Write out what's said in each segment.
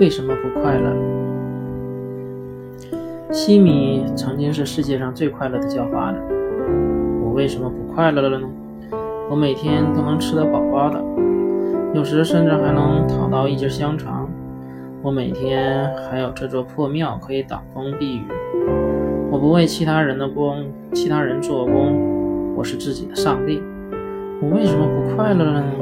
为什么不快乐？西米曾经是世界上最快乐的叫花子，我为什么不快乐了呢？我每天都能吃得饱饱的，有时甚至还能讨到一只香肠。我每天还有这座破庙可以挡风避雨。我不为其他人的功，其他人做工，我是自己的上帝。我为什么不快乐了呢？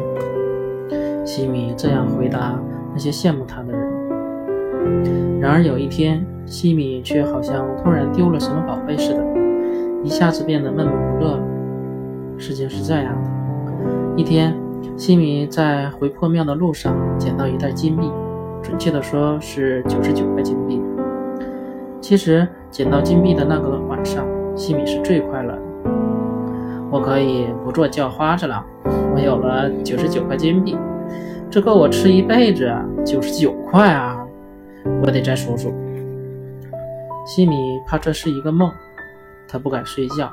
西米这样回答那些羡慕他的人。然而有一天，西米却好像突然丢了什么宝贝似的，一下子变得闷闷不乐了。事情是这样的：一天，西米在回破庙的路上捡到一袋金币，准确的说是九十九块金币。其实捡到金币的那个晚上，西米是最快乐的。我可以不做叫花子了，我有了九十九块金币，这够我吃一辈子。九十九块啊！我得再数数。西米怕这是一个梦，他不敢睡觉，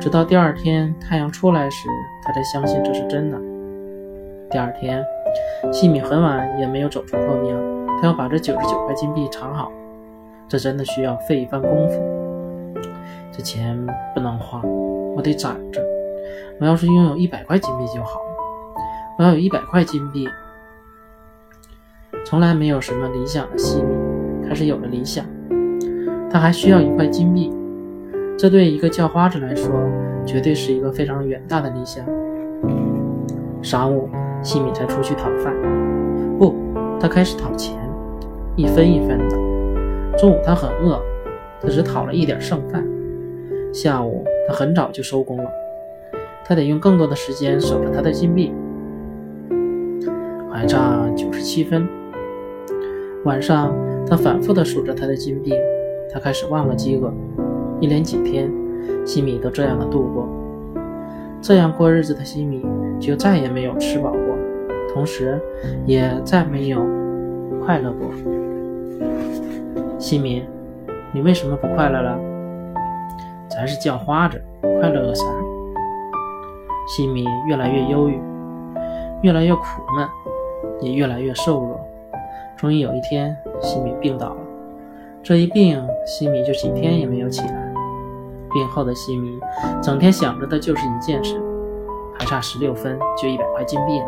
直到第二天太阳出来时，他才相信这是真的。第二天，西米很晚也没有走出破庙，他要把这九十九块金币藏好，这真的需要费一番功夫。这钱不能花，我得攒着。我要是拥有一百块金币就好了，我要有一百块金币。从来没有什么理想的西米开始有了理想，他还需要一块金币，这对一个叫花子来说绝对是一个非常远大的理想。晌午，西米才出去讨饭，不，他开始讨钱，一分一分的。中午他很饿，他只讨了一点剩饭。下午他很早就收工了，他得用更多的时间守着他的金币，还差九十七分。晚上，他反复地数着他的金币，他开始忘了饥饿。一连几天，西米都这样的度过。这样过日子的西米就再也没有吃饱过，同时也再没有快乐过。西米，你为什么不快乐了？还是叫花子，快乐个啥？西米越来越忧郁，越来越苦闷，也越来越瘦弱。终于有一天，西米病倒了。这一病，西米就几天也没有起来。病后的西米，整天想着的就是一件事：还差十六分就一百块金币了。